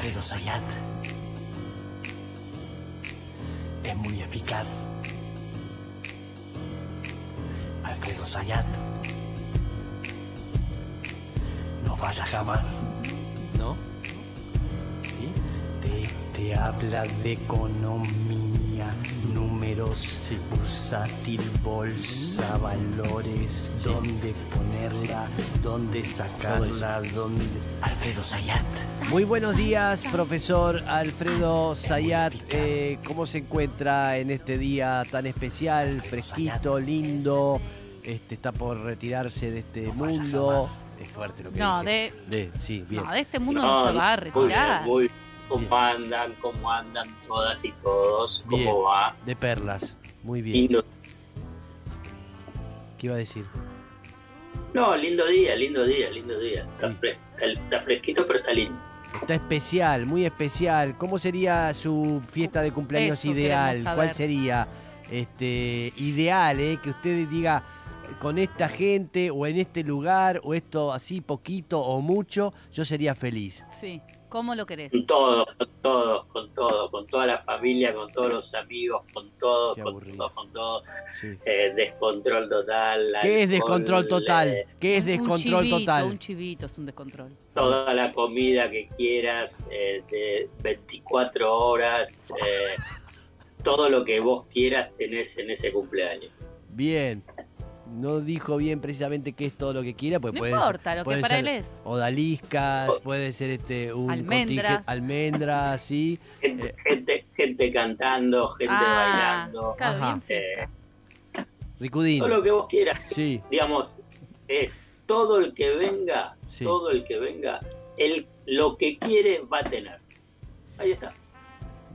Alfredo Sayat es muy eficaz. Alfredo Sayat no falla jamás. ¿No? ¿Sí? Te, te habla de economía, números, bursátil, bolsa, valores, dónde ponerla, dónde sacarla, dónde... Alfredo Sayat. Muy buenos días, profesor Alfredo Zayat. Eh, ¿Cómo se encuentra en este día tan especial, fresquito, lindo? Este, está por retirarse de este mundo. Es fuerte lo que No, dije. de, de sí, bien. no, de este mundo no, se va a muy bien, retirar. muy bien. ¿Cómo andan? ¿Cómo andan todas y todos? ¿Cómo Bien. va? De perlas. Muy bien. Lindo. ¿Qué iba a decir? No, lindo día, lindo día, lindo día. Está, Sí. fres- está- está fresquito, pero está lindo. Está especial, muy especial. ¿Cómo sería su fiesta de cumpleaños Eso ideal? ¿Cuál sería este ideal, eh? Que usted diga con esta gente o en este lugar o esto así poquito o mucho, yo sería feliz. Sí, ¿cómo lo querés? Con todos, con todos, con todos, con toda la familia, con todos los amigos, con todos, Qué con todos, con todos. Sí. Eh, descontrol total. ¿Qué es descontrol total? eh, ¿Qué es Un descontrol chivito, total? Un chivito es un descontrol. toda la comida que quieras, eh, de 24 horas, eh, todo lo que vos quieras tenés en ese cumpleaños. Bien. No dijo bien precisamente qué es todo lo que quiera, pues No puede importa, lo que para ser él es. Odaliscas, puede ser este un Almendras. contingente- almendras, sí. Gente, Eh. gente, gente cantando, gente Ah, bailando, claro. Ricudín. todo lo que vos quieras. Sí, Digamos, es todo el que venga, Sí. todo el que venga, el, lo que quiere va a tener. Ahí está.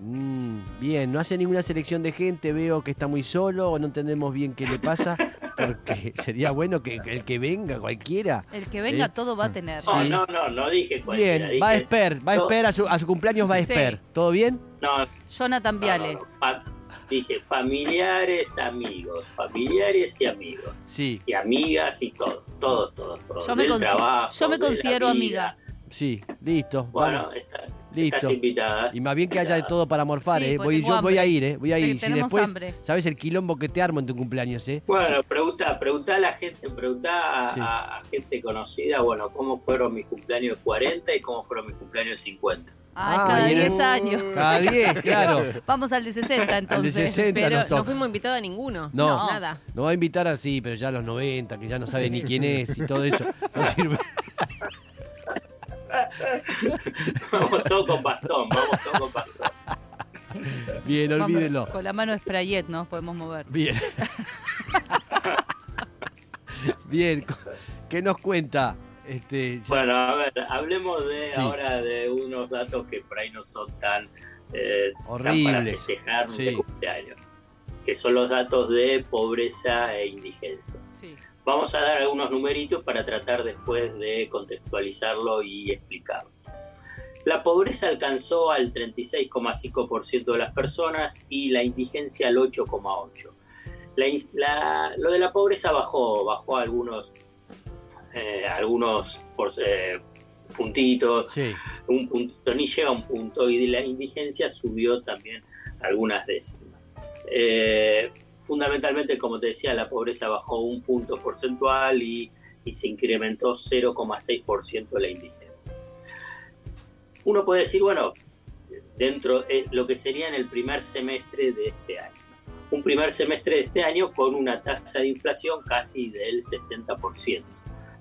Mm, bien, no hace ninguna selección de gente, veo que está muy solo o no entendemos bien qué le pasa, porque sería bueno que, que el que venga, cualquiera. El que venga Eh. todo va a tener. No, Sí. no, no, no dije cualquiera. Bien, va a dije- Esper, va a no. Esper, a su, a su cumpleaños va a Sí. Esper. ¿Todo bien? No, Jonathan no, Viale. no, no, fa- dije familiares, amigos, familiares y amigos. Sí, y amigas y todo, todos, todos, todos. Yo me, del consi- trabajo, yo me considero amiga. sí, listo. Bueno, vamos. está- Listo. estás invitada. Y más bien que haya de todo para morfar, Sí, ¿eh? Voy, yo voy a hambre. ir, ¿eh? Voy a Te- ir. Si tenemos después, hambre. ¿sabes el quilombo que te armo en tu cumpleaños, eh? Bueno, pregunta, pregunta a la gente, pregunta a, Sí. a- a gente conocida, bueno, cómo fueron mis cumpleaños 40 y cómo fueron mis cumpleaños 50. Ay, Ah, cada bien. 10 años. Cada 10, claro. Vamos al de 60 entonces. 60 Pero nos toca. no fuimos invitados a ninguno. No. Nada. Nos va a invitar así, pero ya a los 90, que ya no sabe ni quién es y todo eso. No sirve. vamos todos con bastón, vamos todos con bastón. Bien, olvídenlo. Con la mano de Sprayet, ¿no? Podemos mover. Bien. Bien, ¿qué nos cuenta? Este, ya- Bueno, a ver, hablemos de Sí. ahora de unos datos que por ahí no son tan, eh, tan para Horribles. festejar Sí. de cumpleaños, que son los datos de pobreza e indigencia. Sí. Vamos a dar algunos numeritos para tratar después de contextualizarlo y explicarlo. La pobreza alcanzó al 36,5% de las personas y la indigencia al 8,8%. La lo de la pobreza bajó, bajó algunos, eh, algunos por- eh, puntitos, sí, un puntito, ni llega a un punto, y de la indigencia subió también algunas décimas. Eh, fundamentalmente, como te decía, la pobreza bajó un punto porcentual y, se incrementó 0,6% la indigencia. Uno puede decir, bueno, dentro de lo que sería en el primer semestre de este año. Un primer semestre de este año con una tasa de inflación casi del 60%.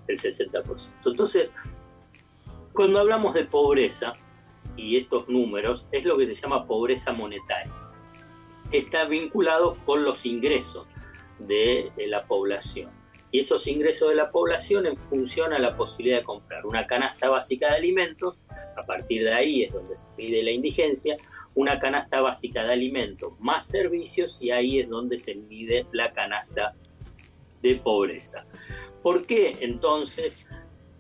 Del 60%. Entonces, cuando hablamos de pobreza y estos números, es lo que se llama pobreza monetaria. Está vinculado con los ingresos de, la población. Y esos ingresos de la población en función a la posibilidad de comprar una canasta básica de alimentos, a partir de ahí es donde se mide la indigencia, una canasta básica de alimentos más servicios y ahí es donde se mide la canasta de pobreza. ¿Por qué entonces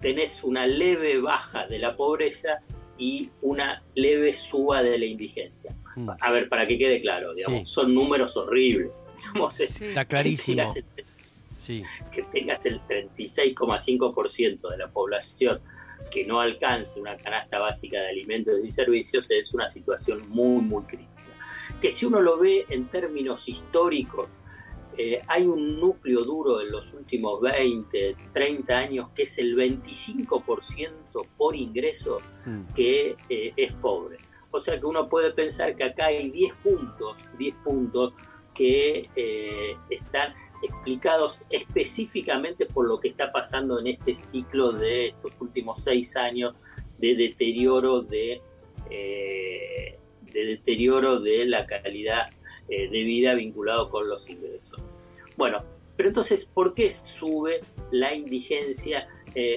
tenés una leve baja de la pobreza y una leve suba de la indigencia? A ver, para que quede claro, digamos, Sí. son números horribles. Digamos, está clarísimo. Que tengas el, Sí, que tengas el 36,5% de la población que no alcance una canasta básica de alimentos y servicios es una situación muy, muy crítica. Que si uno lo ve en términos históricos, eh, hay un núcleo duro en los últimos 20, 30 años que es el 25% por ingreso Mm. que eh, es pobre. O sea que uno puede pensar que acá hay 10 puntos, 10 puntos que eh, están explicados específicamente por lo que está pasando en este ciclo de estos últimos seis años de deterioro de, eh, de deterioro de la calidad eh, de vida vinculado con los ingresos. Bueno, pero entonces, ¿por qué sube la indigencia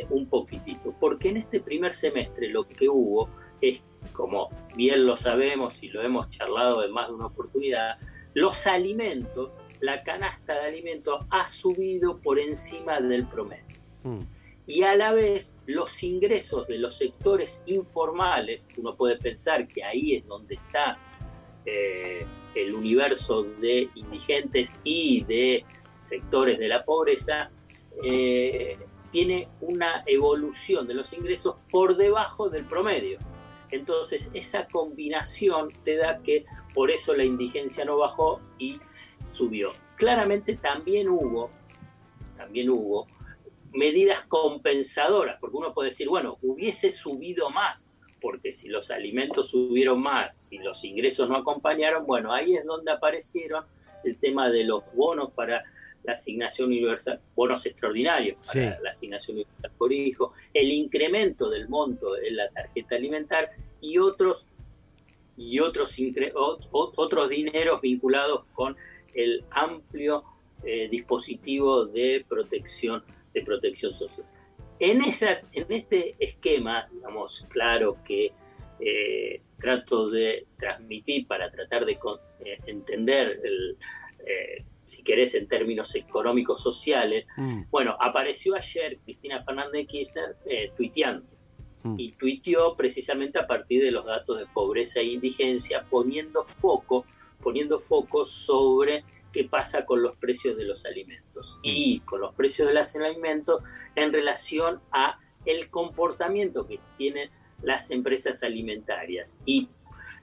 un poquitito? Porque en este primer semestre lo que hubo es, como bien lo sabemos y lo hemos charlado en más de una oportunidad, los alimentos, la canasta de alimentos ha subido por encima del promedio. Mm. Y a la vez los ingresos de los sectores informales, uno puede pensar que ahí es donde está eh, el universo de indigentes y de sectores de la pobreza, eh, tiene una evolución de los ingresos por debajo del promedio. Entonces esa combinación te da que por eso la indigencia no bajó y subió. Claramente también hubo, también hubo medidas compensadoras, porque uno puede decir, bueno, hubiese subido más, porque si los alimentos subieron más, si los ingresos no acompañaron, bueno, ahí es donde aparecieron el tema de los bonos para la asignación universal, bonos extraordinarios para Sí. la asignación universal por hijo, el incremento del monto en la tarjeta alimentar y otros y otros otros dineros vinculados con el amplio eh, dispositivo de protección de protección social. En, esa, en este esquema, digamos, claro que eh, trato de transmitir para tratar de con- eh, entender, el, si querés, en términos económicos sociales, Mm. bueno, apareció ayer Cristina Fernández de Kirchner eh, tuiteando. Mm. y tuiteó precisamente a partir de los datos de pobreza e indigencia, poniendo foco, poniendo foco sobre qué pasa con los precios de los alimentos. Y con los precios de los alimentos en relación a el comportamiento que tienen las empresas alimentarias. Y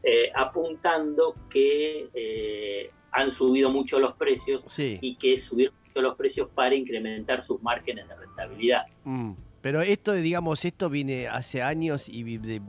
eh, apuntando que eh, han subido mucho los precios Sí. y que subieron mucho los precios para incrementar sus márgenes de rentabilidad. Mm. Pero esto, digamos, esto viene hace años y de,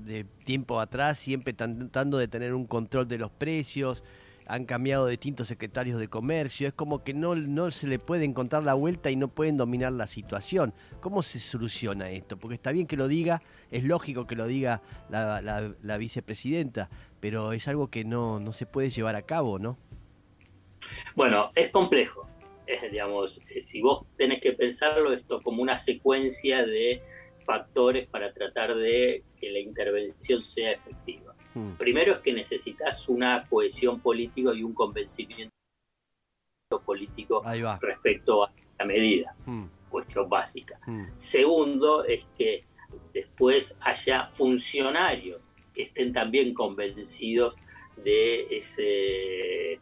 de tiempo atrás, siempre tan- tratando de tener un control de los precios. Han cambiado distintos secretarios de comercio. Es como que no, no se le puede encontrar la vuelta y no pueden dominar la situación. ¿Cómo se soluciona esto? Porque está bien que lo diga, es lógico que lo diga la, la- la vicepresidenta, pero es algo que no, no se puede llevar a cabo, ¿no? Bueno, es complejo. Es, digamos, eh, si vos tenés que pensarlo, esto como una secuencia de factores para tratar de que la intervención sea efectiva. Mm. Primero es que necesitas una cohesión política y un convencimiento político respecto a la medida, Mm, cuestión básica. mm, Segundo es que después haya funcionarios estén también convencidos de, ese,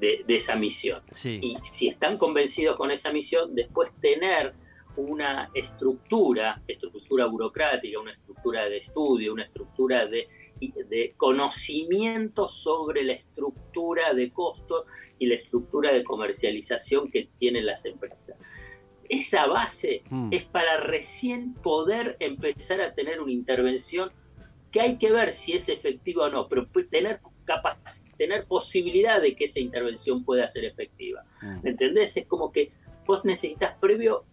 de, de esa misión. Sí. Y si están convencidos con esa misión, después tener una estructura, estructura burocrática, una estructura de estudio, una estructura de, de conocimiento sobre la estructura de costos y la estructura de comercialización que tienen las empresas. Esa base Mm. es para recién poder empezar a tener una intervención que hay que ver si es efectiva o no, pero tener capaz, tener posibilidad de que esa intervención pueda ser efectiva. Mm. ¿Me entendés? Es como que vos necesitas previo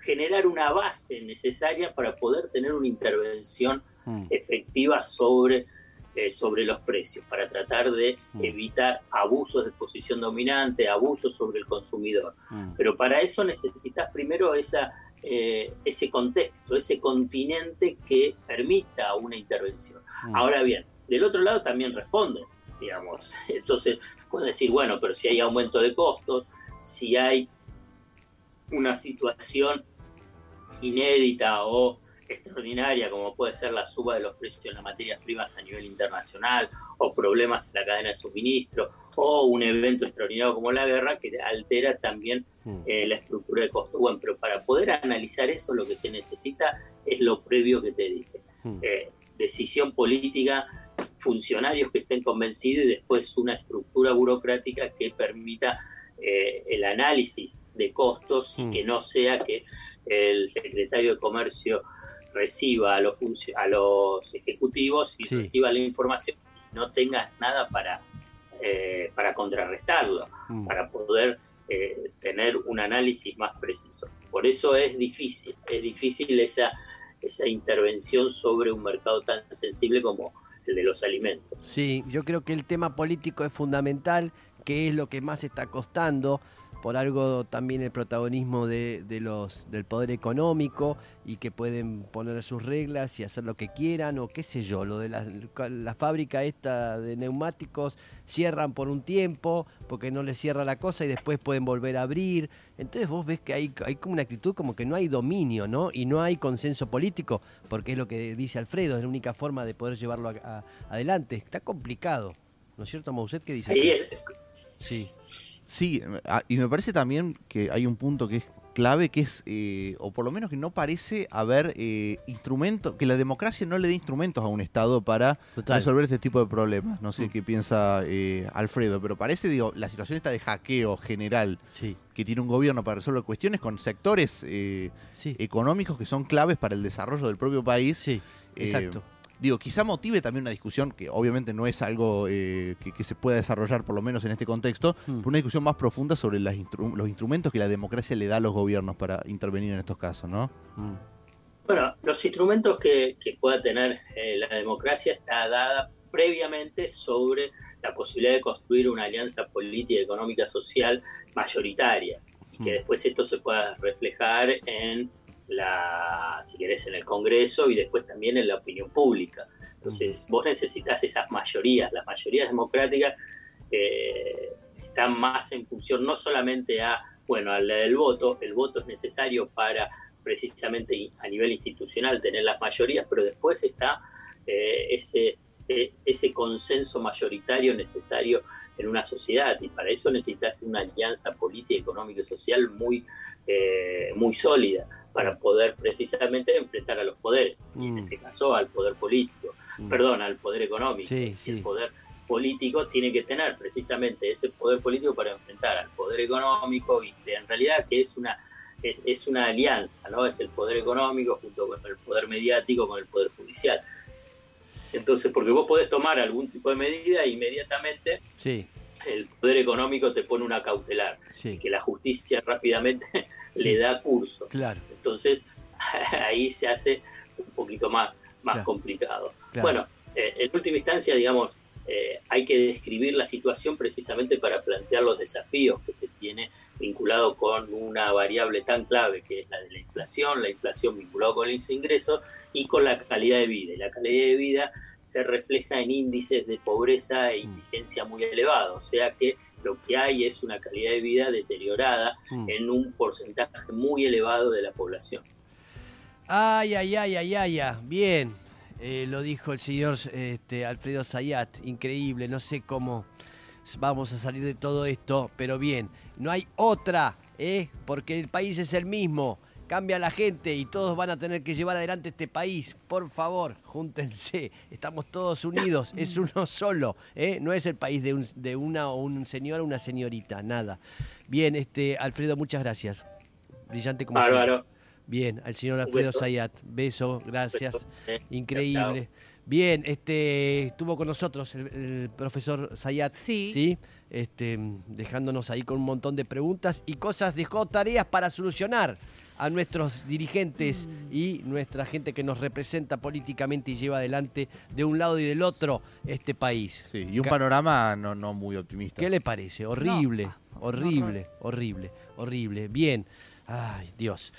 generar una base necesaria para poder tener una intervención Mm. efectiva sobre, eh, sobre los precios, para tratar de Mm. evitar abusos de posición dominante, abusos sobre el consumidor. Mm. Pero para eso necesitas primero esa, eh, ese contexto, ese continente que permita una intervención. Mm. Ahora bien, del otro lado también responde, digamos. Entonces, puedes decir, bueno, pero si hay aumento de costos, si hay una situación inédita o extraordinaria como puede ser la suba de los precios de las materias primas a nivel internacional o problemas en la cadena de suministro o un evento extraordinario como la guerra que altera también Mm. eh, la estructura de costo. Bueno, pero para poder analizar eso lo que se necesita es lo previo que te dije. Mm. Eh, decisión política, funcionarios que estén convencidos y después una estructura burocrática que permita eh, el análisis de costos y Mm. que no sea que el secretario de Comercio reciba a los, a los ejecutivos y Sí. reciba la información y no tengas nada para, eh, para contrarrestarlo, Mm. para poder eh, tener un análisis más preciso. Por eso es difícil, es difícil esa, esa intervención sobre un mercado tan sensible como el de los alimentos. Sí, yo creo que el tema político es fundamental, que es lo que más está costando, por algo también el protagonismo de, de los del poder económico y que pueden poner sus reglas y hacer lo que quieran o qué sé yo, lo de la, la fábrica esta de neumáticos cierran por un tiempo porque no les cierra la cosa y después pueden volver a abrir. Entonces vos ves que hay, hay como una actitud como que no hay dominio, ¿no? Y no hay consenso político, porque es lo que dice Alfredo, es la única forma de poder llevarlo a- a- adelante. Está complicado, ¿no es cierto, Mouset? ¿Qué dice? Es- Sí, Sí, ah, y me parece también que hay un punto que es clave, que es, eh, o por lo menos que no parece haber eh, instrumentos, que la democracia no le dé instrumentos a un Estado para total. resolver este tipo de problemas. No sé Mm. qué piensa eh, Alfredo, pero parece, digo, la situación esta de hackeo general Sí, que tiene un gobierno para resolver cuestiones con sectores eh, sí, económicos que son claves para el desarrollo del propio país. sí, eh, exacto. Digo, quizá motive también una discusión que obviamente no es algo eh, que, que se pueda desarrollar, por lo menos en este contexto, Mm. pero una discusión más profunda sobre las instru- los instrumentos que la democracia le da a los gobiernos para intervenir en estos casos, ¿no? Mm. Bueno, los instrumentos que, que pueda tener eh, la democracia está dada previamente sobre la posibilidad de construir una alianza política, económica, social mayoritaria y que Mm. después esto se pueda reflejar en la, si querés, en el Congreso y después también en la opinión pública. Entonces, vos necesitas esas mayorías. Las mayorías democráticas eh, están más en función no solamente a, bueno, a la del voto, el voto es necesario para precisamente a nivel institucional tener las mayorías, pero después está eh, ese, eh, ese consenso mayoritario necesario en una sociedad y para eso necesitas una alianza política, económica y social muy, eh, muy sólida para poder precisamente enfrentar a los poderes, y en Mm. este caso al poder político, Mm. perdón, al poder económico. Sí, Y sí. El poder político tiene que tener precisamente ese poder político para enfrentar al poder económico y en realidad que es una es, es una alianza, ¿no? Es el poder económico junto con el poder mediático, con el poder judicial. Entonces, porque vos podés tomar algún tipo de medida e inmediatamente Sí, el poder económico te pone una cautelar, sí, que la justicia rápidamente le da curso. claro, Entonces, ahí se hace un poquito más, más Claro. complicado. claro. Bueno, eh, en última instancia, digamos, eh, hay que describir la situación precisamente para plantear los desafíos que se tiene vinculado con una variable tan clave que es la de la inflación, la inflación vinculada con los ingresos y con la calidad de vida. Y la calidad de vida se refleja en índices de pobreza e indigencia muy elevados, o sea que lo que hay es una calidad de vida deteriorada Mm. en un porcentaje muy elevado de la población. Ay, ay, ay, ay, ay, ay. Bien, eh, lo dijo el señor este, Alfredo Zayat, increíble, no sé cómo vamos a salir de todo esto, pero bien, no hay otra, ¿eh? porque el país es el mismo, cambia la gente y todos van a tener que llevar adelante este país, por favor, júntense, estamos todos unidos, es uno solo, ¿eh? no es el país de, un- de una o un señor o una señorita, nada. Bien, este, Alfredo, muchas gracias. Brillante como siempre. Bien, al señor Alfredo. Zayat. Beso, gracias. Increíble. Bien, este estuvo con nosotros el, el profesor Zayat. Sí. Este, dejándonos ahí con un montón de preguntas y cosas, dejó tareas para solucionar a nuestros dirigentes Mm. y nuestra gente que nos representa políticamente y lleva adelante de un lado y del otro este país. Sí, y un Ca- panorama no, no muy optimista. ¿Qué le parece? Horrible, No, horrible, horrible, horrible. Bien. Ay, Dios.